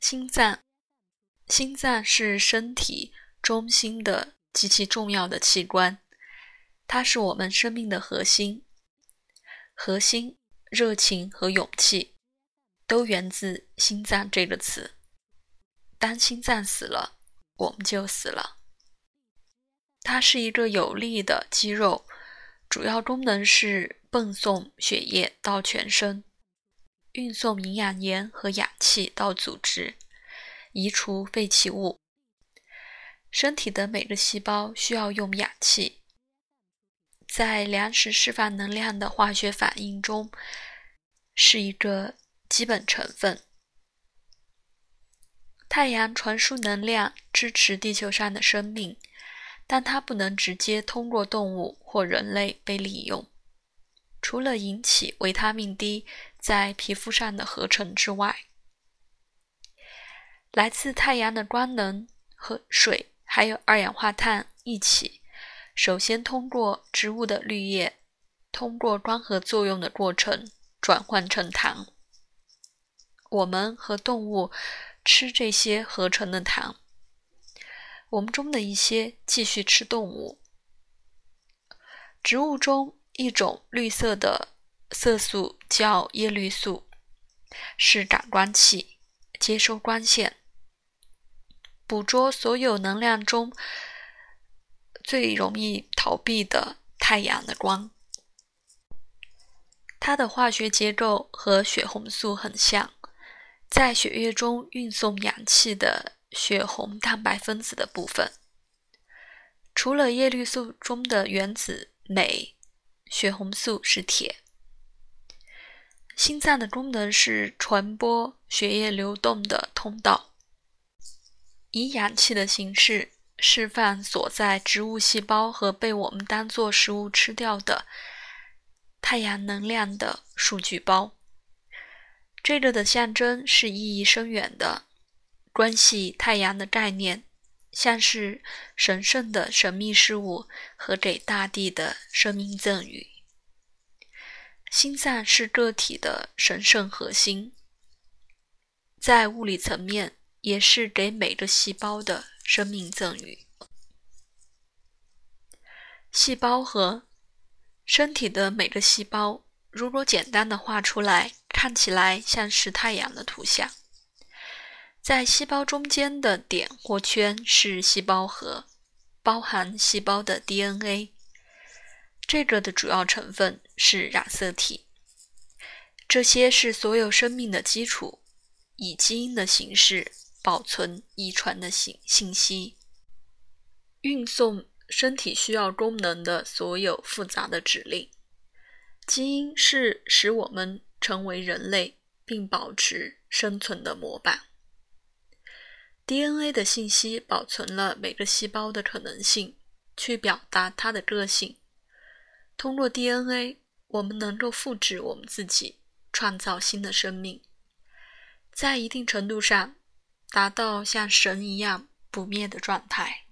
心脏，心脏是身体中心的极其重要的器官，它是我们生命的核心。核心、热情和勇气都源自“心脏”这个词。当心脏死了，我们就死了。它是一个有力的肌肉，主要功能是泵送血液到全身。运送营养盐和氧气到组织，移除废弃物。身体的每个细胞需要用氧气，在粮食释放能量的化学反应中是一个基本成分。太阳传输能量支持地球上的生命，但它不能直接通过动物或人类被利用。除了引起维他命 D 在皮肤上的合成之外，来自太阳的光能和水还有二氧化碳一起，首先通过植物的绿叶，通过光合作用的过程转换成糖。我们和动物吃这些合成的糖，我们中的一些继续吃动物，植物中。一种绿色的色素叫叶绿素，是感光器，接收光线，捕捉所有能量中最容易逃避的太阳的光。它的化学结构和血红素很像，在血液中运送氧气的血红蛋白分子的部分。除了叶绿素中的原子镁。血红素是铁。心脏的功能是传播血液流动的通道，以氧气的形式释放所在植物细胞和被我们当作食物吃掉的太阳能量的数据包。这个的象征是意义深远的，关系太阳的概念，像是神圣的神秘事物和给大地的生命赠予。心脏是个体的神圣核心，在物理层面也是给每个细胞的生命赠予。细胞核，身体的每个细胞，如果简单的画出来，看起来像是太阳的图像。在细胞中间的点或圈是细胞核，包含细胞的 DNA。这个的主要成分是染色体，这些是所有生命的基础，以基因的形式保存遗传的信信息，运送身体需要功能的所有复杂的指令。基因是使我们成为人类并保持生存的模板。DNA 的信息保存了每个细胞的可能性，去表达它的个性。通过 DNA，我们能够复制我们自己，创造新的生命，在一定程度上达到像神一样不灭的状态。